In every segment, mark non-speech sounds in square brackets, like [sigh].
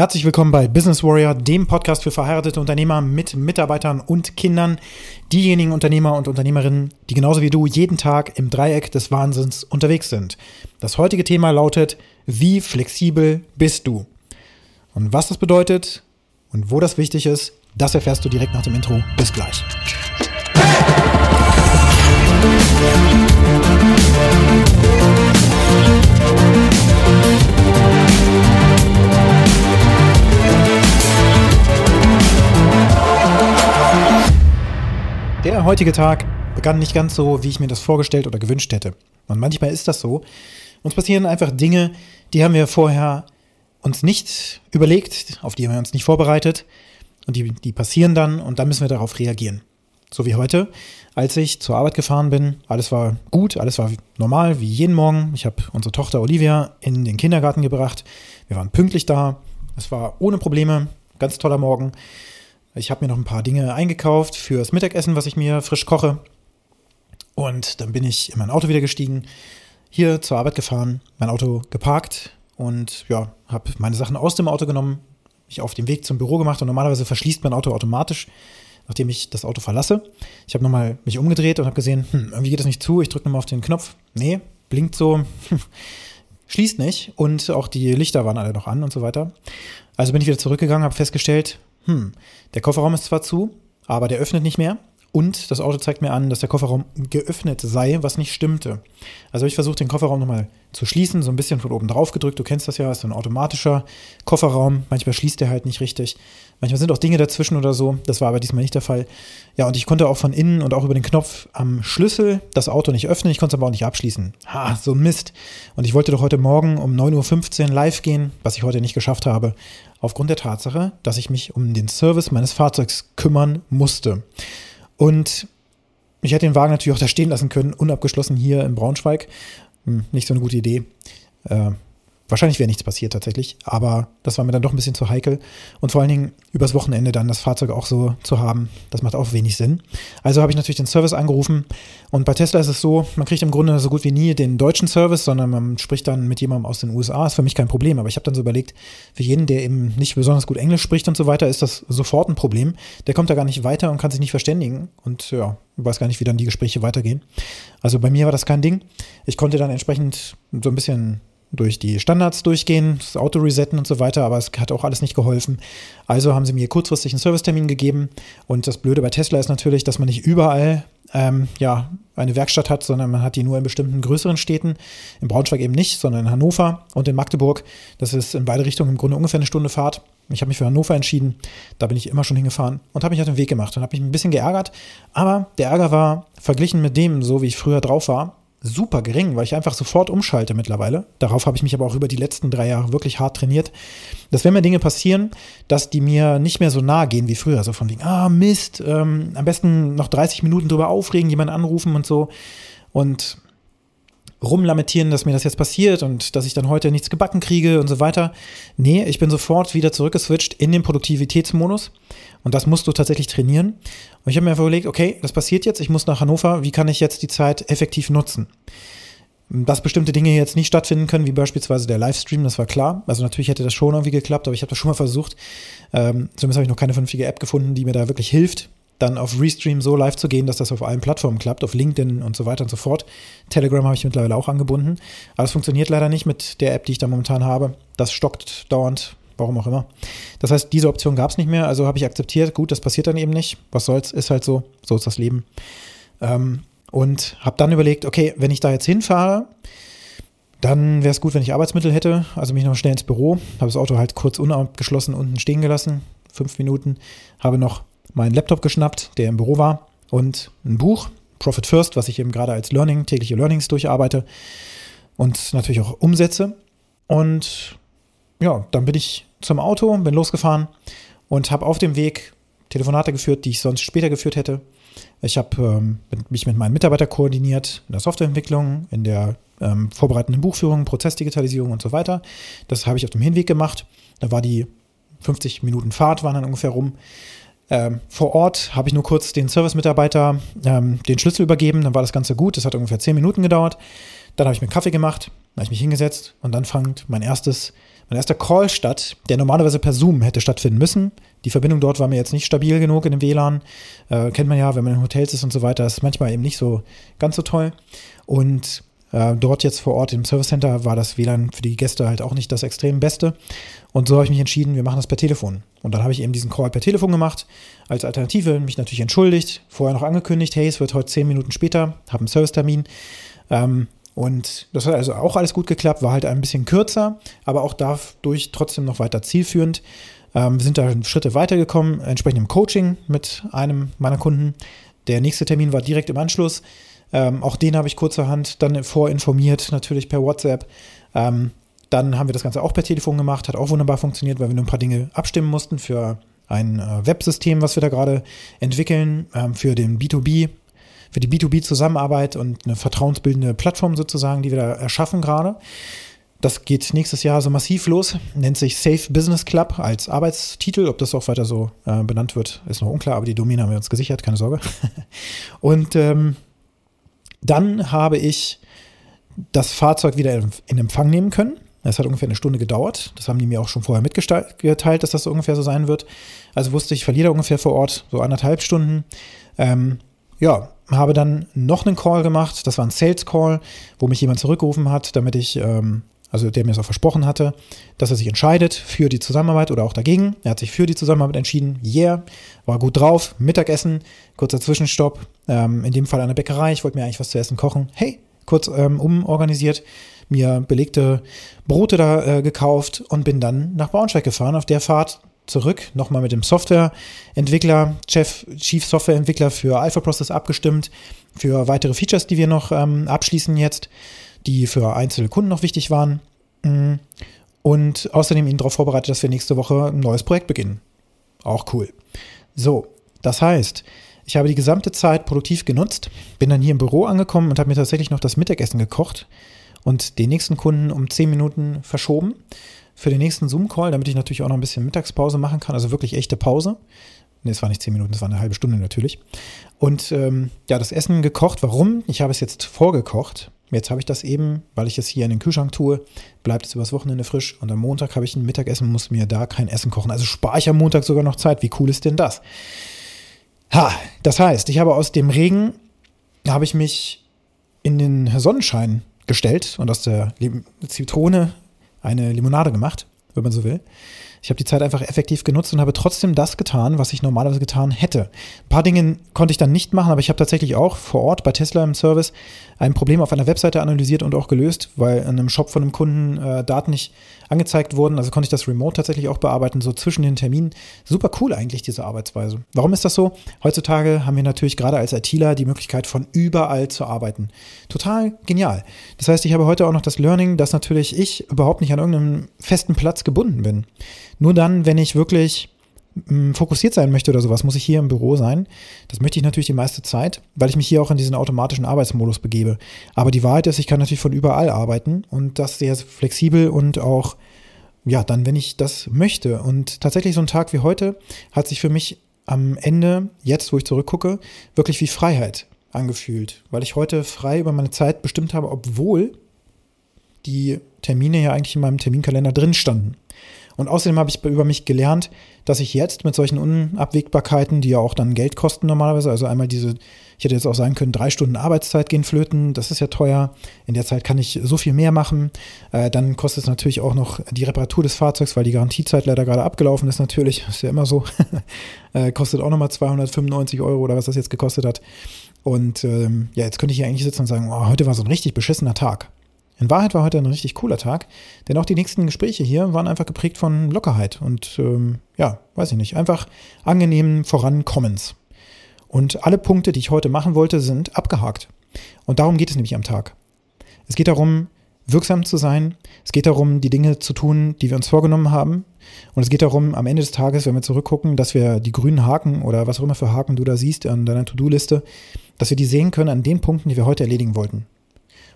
Herzlich willkommen bei Business Warrior, dem Podcast für verheiratete Unternehmer mit Mitarbeitern und Kindern. Diejenigen Unternehmer und Unternehmerinnen, die genauso wie du jeden Tag im Dreieck des Wahnsinns unterwegs sind. Das heutige Thema lautet, wie flexibel bist du? Und was das bedeutet und wo das wichtig ist, das erfährst du direkt nach dem Intro. Bis gleich. Der heutige Tag begann nicht ganz so, wie ich mir das vorgestellt oder gewünscht hätte. Und manchmal ist das so. Uns passieren einfach Dinge, die haben wir vorher uns nicht überlegt, auf die haben wir uns nicht vorbereitet. Und die, die passieren dann und dann müssen wir darauf reagieren. So wie heute, als ich zur Arbeit gefahren bin. Alles war gut, alles war normal, wie jeden Morgen. Ich habe unsere Tochter Olivia in den Kindergarten gebracht. Wir waren pünktlich da. Es war ohne Probleme. Ganz toller Morgen. Ich habe mir noch ein paar Dinge eingekauft fürs Mittagessen, was ich mir frisch koche. Und dann bin ich in mein Auto wieder gestiegen, hier zur Arbeit gefahren, mein Auto geparkt und ja, habe meine Sachen aus dem Auto genommen, mich auf den Weg zum Büro gemacht und normalerweise verschließt mein Auto automatisch, nachdem ich das Auto verlasse. Ich habe nochmal mich umgedreht und habe gesehen, hm, irgendwie geht das nicht zu, ich drücke nochmal auf den Knopf. Nee, blinkt so, [laughs] schließt nicht und auch die Lichter waren alle noch an und so weiter. Also bin ich wieder zurückgegangen, habe festgestellt, hm, der Kofferraum ist zwar zu, aber der öffnet nicht mehr. Und das Auto zeigt mir an, dass der Kofferraum geöffnet sei, was nicht stimmte. Also habe ich versucht, den Kofferraum nochmal zu schließen, so ein bisschen von oben drauf gedrückt. Du kennst das ja, ist so ein automatischer Kofferraum. Manchmal schließt der halt nicht richtig. Manchmal sind auch Dinge dazwischen oder so. Das war aber diesmal nicht der Fall. Ja, und ich konnte auch von innen und auch über den Knopf am Schlüssel das Auto nicht öffnen. Ich konnte es aber auch nicht abschließen. Ha, so ein Mist. Und ich wollte doch heute Morgen um 9.15 Uhr live gehen, was ich heute nicht geschafft habe. Aufgrund der Tatsache, dass ich mich um den Service meines Fahrzeugs kümmern musste. Und ich hätte den Wagen natürlich auch da stehen lassen können, unabgeschlossen hier in Braunschweig. Hm, nicht so eine gute Idee. Äh, Wahrscheinlich wäre nichts passiert tatsächlich, aber das war mir dann doch ein bisschen zu heikel. Und vor allen Dingen übers Wochenende dann das Fahrzeug auch so zu haben, das macht auch wenig Sinn. Also habe ich natürlich den Service angerufen und bei Tesla ist es so, man kriegt im Grunde so gut wie nie den deutschen Service, sondern man spricht dann mit jemandem aus den USA, ist für mich kein Problem. Aber ich habe dann so überlegt, für jeden, der eben nicht besonders gut Englisch spricht und so weiter, ist das sofort ein Problem. Der kommt da gar nicht weiter und kann sich nicht verständigen und ja, weiß gar nicht, wie dann die Gespräche weitergehen. Also bei mir war das kein Ding. Ich konnte dann entsprechend so ein bisschen durch die Standards durchgehen, das Auto resetten und so weiter, aber es hat auch alles nicht geholfen. Also haben sie mir kurzfristig einen Servicetermin gegeben. Und das Blöde bei Tesla ist natürlich, dass man nicht überall ähm, ja, eine Werkstatt hat, sondern man hat die nur in bestimmten größeren Städten. In Braunschweig eben nicht, sondern in Hannover und in Magdeburg. Das ist in beide Richtungen im Grunde ungefähr eine Stunde Fahrt. Ich habe mich für Hannover entschieden. Da bin ich immer schon hingefahren und habe mich auf den Weg gemacht und habe mich ein bisschen geärgert. Aber der Ärger war verglichen mit dem, so wie ich früher drauf war, super gering, weil ich einfach sofort umschalte mittlerweile. Darauf habe ich mich aber auch über die letzten drei Jahre wirklich hart trainiert. Dass wenn mir Dinge passieren, dass die mir nicht mehr so nahe gehen wie früher. So von wegen, ah Mist, ähm, am besten noch 30 Minuten drüber aufregen, jemanden anrufen und so. Und rumlamentieren, dass mir das jetzt passiert und dass ich dann heute nichts gebacken kriege und so weiter. Nee, ich bin sofort wieder zurückgeswitcht in den Produktivitätsmodus und das musst du tatsächlich trainieren. Und ich habe mir einfach überlegt, okay, das passiert jetzt, ich muss nach Hannover, wie kann ich jetzt die Zeit effektiv nutzen? Dass bestimmte Dinge jetzt nicht stattfinden können, wie beispielsweise der Livestream, das war klar. Also natürlich hätte das schon irgendwie geklappt, aber ich habe das schon mal versucht. Ähm, zumindest habe ich noch keine vernünftige App gefunden, die mir da wirklich hilft, dann auf Restream so live zu gehen, dass das auf allen Plattformen klappt, auf LinkedIn und so weiter und so fort. Telegram habe ich mittlerweile auch angebunden. Aber es funktioniert leider nicht mit der App, die ich da momentan habe. Das stockt dauernd, warum auch immer. Das heißt, diese Option gab es nicht mehr, also habe ich akzeptiert, gut, das passiert dann eben nicht. Was soll's, ist halt so, so ist das Leben. Ähm, und habe dann überlegt, okay, wenn ich da jetzt hinfahre, dann wäre es gut, wenn ich Arbeitsmittel hätte. Also mich noch schnell ins Büro, habe das Auto halt kurz unabgeschlossen unten stehen gelassen, fünf Minuten, habe noch meinen Laptop geschnappt, der im Büro war, und ein Buch, Profit First, was ich eben gerade als Learning, tägliche Learnings durcharbeite und natürlich auch umsetze. Und ja, dann bin ich zum Auto, bin losgefahren und habe auf dem Weg Telefonate geführt, die ich sonst später geführt hätte. Ich habe ähm, mich mit meinen Mitarbeitern koordiniert in der Softwareentwicklung, in der ähm, vorbereitenden Buchführung, Prozessdigitalisierung und so weiter. Das habe ich auf dem Hinweg gemacht. Da war die 50 Minuten Fahrt, waren dann ungefähr rum. Ähm, vor Ort habe ich nur kurz den Service-Mitarbeiter ähm, den Schlüssel übergeben, dann war das Ganze gut. Das hat ungefähr zehn Minuten gedauert. Dann habe ich mir Kaffee gemacht, habe ich mich hingesetzt und dann fängt mein erstes, Und erst der Call statt, der normalerweise per Zoom hätte stattfinden müssen. Die Verbindung dort war mir jetzt nicht stabil genug in dem WLAN. Äh, kennt man ja, wenn man in Hotels ist und so weiter, ist manchmal eben nicht so ganz so toll. Und äh, dort jetzt vor Ort im Service Center war das WLAN für die Gäste halt auch nicht das extrem Beste. Und so habe ich mich entschieden, wir machen das per Telefon. Und dann habe ich eben diesen Call per Telefon gemacht. Als Alternative mich natürlich entschuldigt, vorher noch angekündigt, hey, es wird heute zehn Minuten später, habe einen Servicetermin. Ähm, und das hat also auch alles gut geklappt, war halt ein bisschen kürzer, aber auch dadurch trotzdem noch weiter zielführend. Ähm, wir sind da Schritte weitergekommen, entsprechend im Coaching mit einem meiner Kunden. Der nächste Termin war direkt im Anschluss. Ähm, auch den habe ich kurzerhand dann vorinformiert, natürlich per WhatsApp. Ähm, dann haben wir das Ganze auch per Telefon gemacht, hat auch wunderbar funktioniert, weil wir nur ein paar Dinge abstimmen mussten für ein äh, Websystem, was wir da gerade entwickeln, ähm, für den B2B für die B2B-Zusammenarbeit und eine vertrauensbildende Plattform sozusagen, die wir da erschaffen gerade. Das geht nächstes Jahr so massiv los, nennt sich Safe Business Club als Arbeitstitel. Ob das auch weiter so äh, benannt wird, ist noch unklar, aber die Domain haben wir uns gesichert, keine Sorge. [laughs] und ähm, dann habe ich das Fahrzeug wieder in Empfang nehmen können. Es hat ungefähr eine Stunde gedauert. Das haben die mir auch schon vorher mitgeteilt, dass das ungefähr so sein wird. Also wusste ich, verliere ungefähr vor Ort so anderthalb Stunden. Ähm, ja, habe dann noch einen Call gemacht. Das war ein Sales Call, wo mich jemand zurückgerufen hat, damit ich, ähm, also der mir es auch versprochen hatte, dass er sich entscheidet für die Zusammenarbeit oder auch dagegen. Er hat sich für die Zusammenarbeit entschieden. Yeah, war gut drauf. Mittagessen, kurzer Zwischenstopp. Ähm, in dem Fall an der Bäckerei. Ich wollte mir eigentlich was zu essen kochen. Hey, kurz ähm, umorganisiert, mir belegte Brote da äh, gekauft und bin dann nach Braunschweig gefahren. Auf der Fahrt zurück, nochmal mit dem Softwareentwickler, Chef, Chief Softwareentwickler für Alpha Process abgestimmt, für weitere Features, die wir noch ähm, abschließen jetzt, die für einzelne Kunden noch wichtig waren. Mm. Und außerdem ihn darauf vorbereitet, dass wir nächste Woche ein neues Projekt beginnen. Auch cool. So, das heißt, ich habe die gesamte Zeit produktiv genutzt, bin dann hier im Büro angekommen und habe mir tatsächlich noch das Mittagessen gekocht und den nächsten Kunden um 10 Minuten verschoben für den nächsten Zoom-Call, damit ich natürlich auch noch ein bisschen Mittagspause machen kann, also wirklich echte Pause. Ne, es war nicht zehn Minuten, es war eine halbe Stunde natürlich. Und ähm, ja, das Essen gekocht. Warum? Ich habe es jetzt vorgekocht. Jetzt habe ich das eben, weil ich es hier in den Kühlschrank tue, bleibt es übers Wochenende frisch. Und am Montag habe ich ein Mittagessen, muss mir da kein Essen kochen. Also spare ich am Montag sogar noch Zeit. Wie cool ist denn das? Ha, das heißt, ich habe aus dem Regen, habe ich mich in den Sonnenschein gestellt und aus der Zitrone eine Limonade gemacht, wenn man so will. Ich habe die Zeit einfach effektiv genutzt und habe trotzdem das getan, was ich normalerweise getan hätte. Ein paar Dinge konnte ich dann nicht machen, aber ich habe tatsächlich auch vor Ort bei Tesla im Service ein Problem auf einer Webseite analysiert und auch gelöst, weil in einem Shop von einem Kunden äh, Daten nicht angezeigt wurden. Also konnte ich das remote tatsächlich auch bearbeiten, so zwischen den Terminen. Super cool eigentlich, diese Arbeitsweise. Warum ist das so? Heutzutage haben wir natürlich gerade als ITler die Möglichkeit, von überall zu arbeiten. Total genial. Das heißt, ich habe heute auch noch das Learning, dass natürlich ich überhaupt nicht an irgendeinem festen Platz gebunden bin. Nur dann, wenn ich wirklich mm, fokussiert sein möchte oder sowas, muss ich hier im Büro sein. Das möchte ich natürlich die meiste Zeit, weil ich mich hier auch in diesen automatischen Arbeitsmodus begebe. Aber die Wahrheit ist, ich kann natürlich von überall arbeiten und das sehr flexibel und auch, ja, dann, wenn ich das möchte. Und tatsächlich so ein Tag wie heute hat sich für mich am Ende, jetzt wo ich zurückgucke, wirklich wie Freiheit angefühlt, weil ich heute frei über meine Zeit bestimmt habe, obwohl die Termine ja eigentlich in meinem Terminkalender drin standen. Und außerdem habe ich über mich gelernt, dass ich jetzt mit solchen Unabwägbarkeiten, die ja auch dann Geld kosten normalerweise, also einmal diese, ich hätte jetzt auch sagen können, drei Stunden Arbeitszeit gehen flöten, das ist ja teuer. In der Zeit kann ich so viel mehr machen. Äh, dann kostet es natürlich auch noch die Reparatur des Fahrzeugs, weil die Garantiezeit leider gerade abgelaufen ist natürlich, [laughs] ist ja immer so. [laughs] äh, kostet auch nochmal 295 Euro oder was das jetzt gekostet hat. Und ähm, ja, jetzt könnte ich hier eigentlich sitzen und sagen, oh, heute war so ein richtig beschissener Tag. In Wahrheit war heute ein richtig cooler Tag, denn auch die nächsten Gespräche hier waren einfach geprägt von Lockerheit und ähm, ja, weiß ich nicht, einfach angenehmen Vorankommens. Und alle Punkte, die ich heute machen wollte, sind abgehakt. Und darum geht es nämlich am Tag. Es geht darum, wirksam zu sein. Es geht darum, die Dinge zu tun, die wir uns vorgenommen haben. Und es geht darum, am Ende des Tages, wenn wir zurückgucken, dass wir die grünen Haken oder was auch immer für Haken du da siehst an deiner To-Do-Liste, dass wir die sehen können an den Punkten, die wir heute erledigen wollten.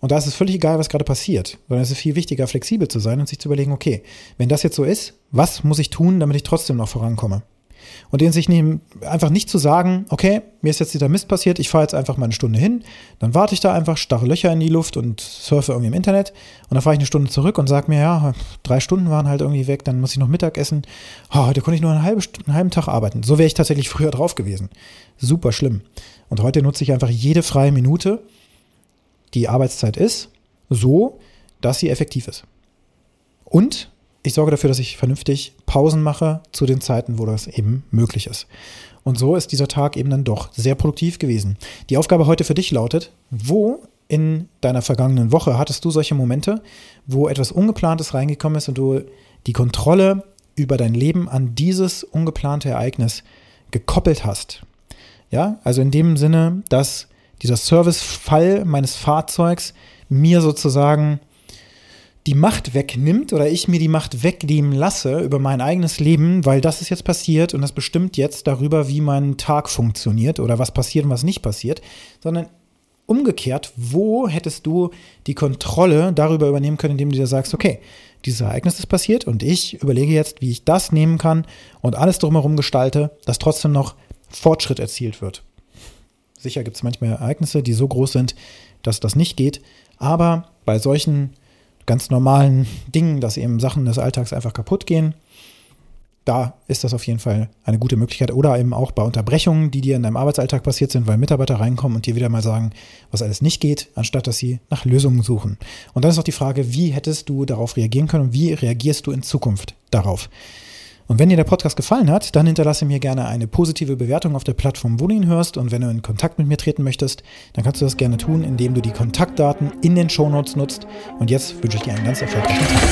Und da ist es völlig egal, was gerade passiert, sondern es ist viel wichtiger, flexibel zu sein und sich zu überlegen, okay, wenn das jetzt so ist, was muss ich tun, damit ich trotzdem noch vorankomme? und denen sich nehmen, einfach nicht zu sagen, okay, mir ist jetzt dieser Mist passiert, ich fahre jetzt einfach mal eine Stunde hin, dann warte ich da einfach, starre Löcher in die Luft und surfe irgendwie im Internet und dann fahre ich eine Stunde zurück und sage mir, ja, drei Stunden waren halt irgendwie weg, dann muss ich noch Mittag essen. Oh, heute konnte ich nur eine halbe, einen halben Tag arbeiten. So wäre ich tatsächlich früher drauf gewesen. Super schlimm. Und heute nutze ich einfach jede freie Minute, die Arbeitszeit ist, so, dass sie effektiv ist. Und ich sorge dafür, dass ich vernünftig Pausen mache zu den Zeiten, wo das eben möglich ist. Und so ist dieser Tag eben dann doch sehr produktiv gewesen. Die Aufgabe heute für dich lautet, wo in deiner vergangenen Woche hattest du solche Momente, wo etwas Ungeplantes reingekommen ist und du die Kontrolle über dein Leben an dieses ungeplante Ereignis gekoppelt hast? Ja, also in dem Sinne, dass dieser Servicefall meines Fahrzeugs mir sozusagen die Macht wegnimmt oder ich mir die Macht wegnehmen lasse über mein eigenes Leben, weil das ist jetzt passiert und das bestimmt jetzt darüber, wie mein Tag funktioniert oder was passiert und was nicht passiert, sondern umgekehrt, wo hättest du die Kontrolle darüber übernehmen können, indem du dir sagst, okay, dieses Ereignis ist passiert und ich überlege jetzt, wie ich das nehmen kann und alles drumherum gestalte, dass trotzdem noch Fortschritt erzielt wird. Sicher gibt es manchmal Ereignisse, die so groß sind, dass das nicht geht, aber bei solchen ganz normalen [laughs] Dingen, dass eben Sachen des Alltags einfach kaputt gehen. Da ist das auf jeden Fall eine gute Möglichkeit. Oder eben auch bei Unterbrechungen, die dir in deinem Arbeitsalltag passiert sind, weil Mitarbeiter reinkommen und dir wieder mal sagen, was alles nicht geht, anstatt dass sie nach Lösungen suchen. Und dann ist auch die Frage, wie hättest du darauf reagieren können und wie reagierst du in Zukunft darauf? Und wenn dir der Podcast gefallen hat, dann hinterlasse mir gerne eine positive Bewertung auf der Plattform, wo du ihn hörst. Und wenn du in Kontakt mit mir treten möchtest, dann kannst du das gerne tun, indem du die Kontaktdaten in den Shownotes nutzt. Und jetzt wünsche ich dir einen ganz erfolgreichen Tag.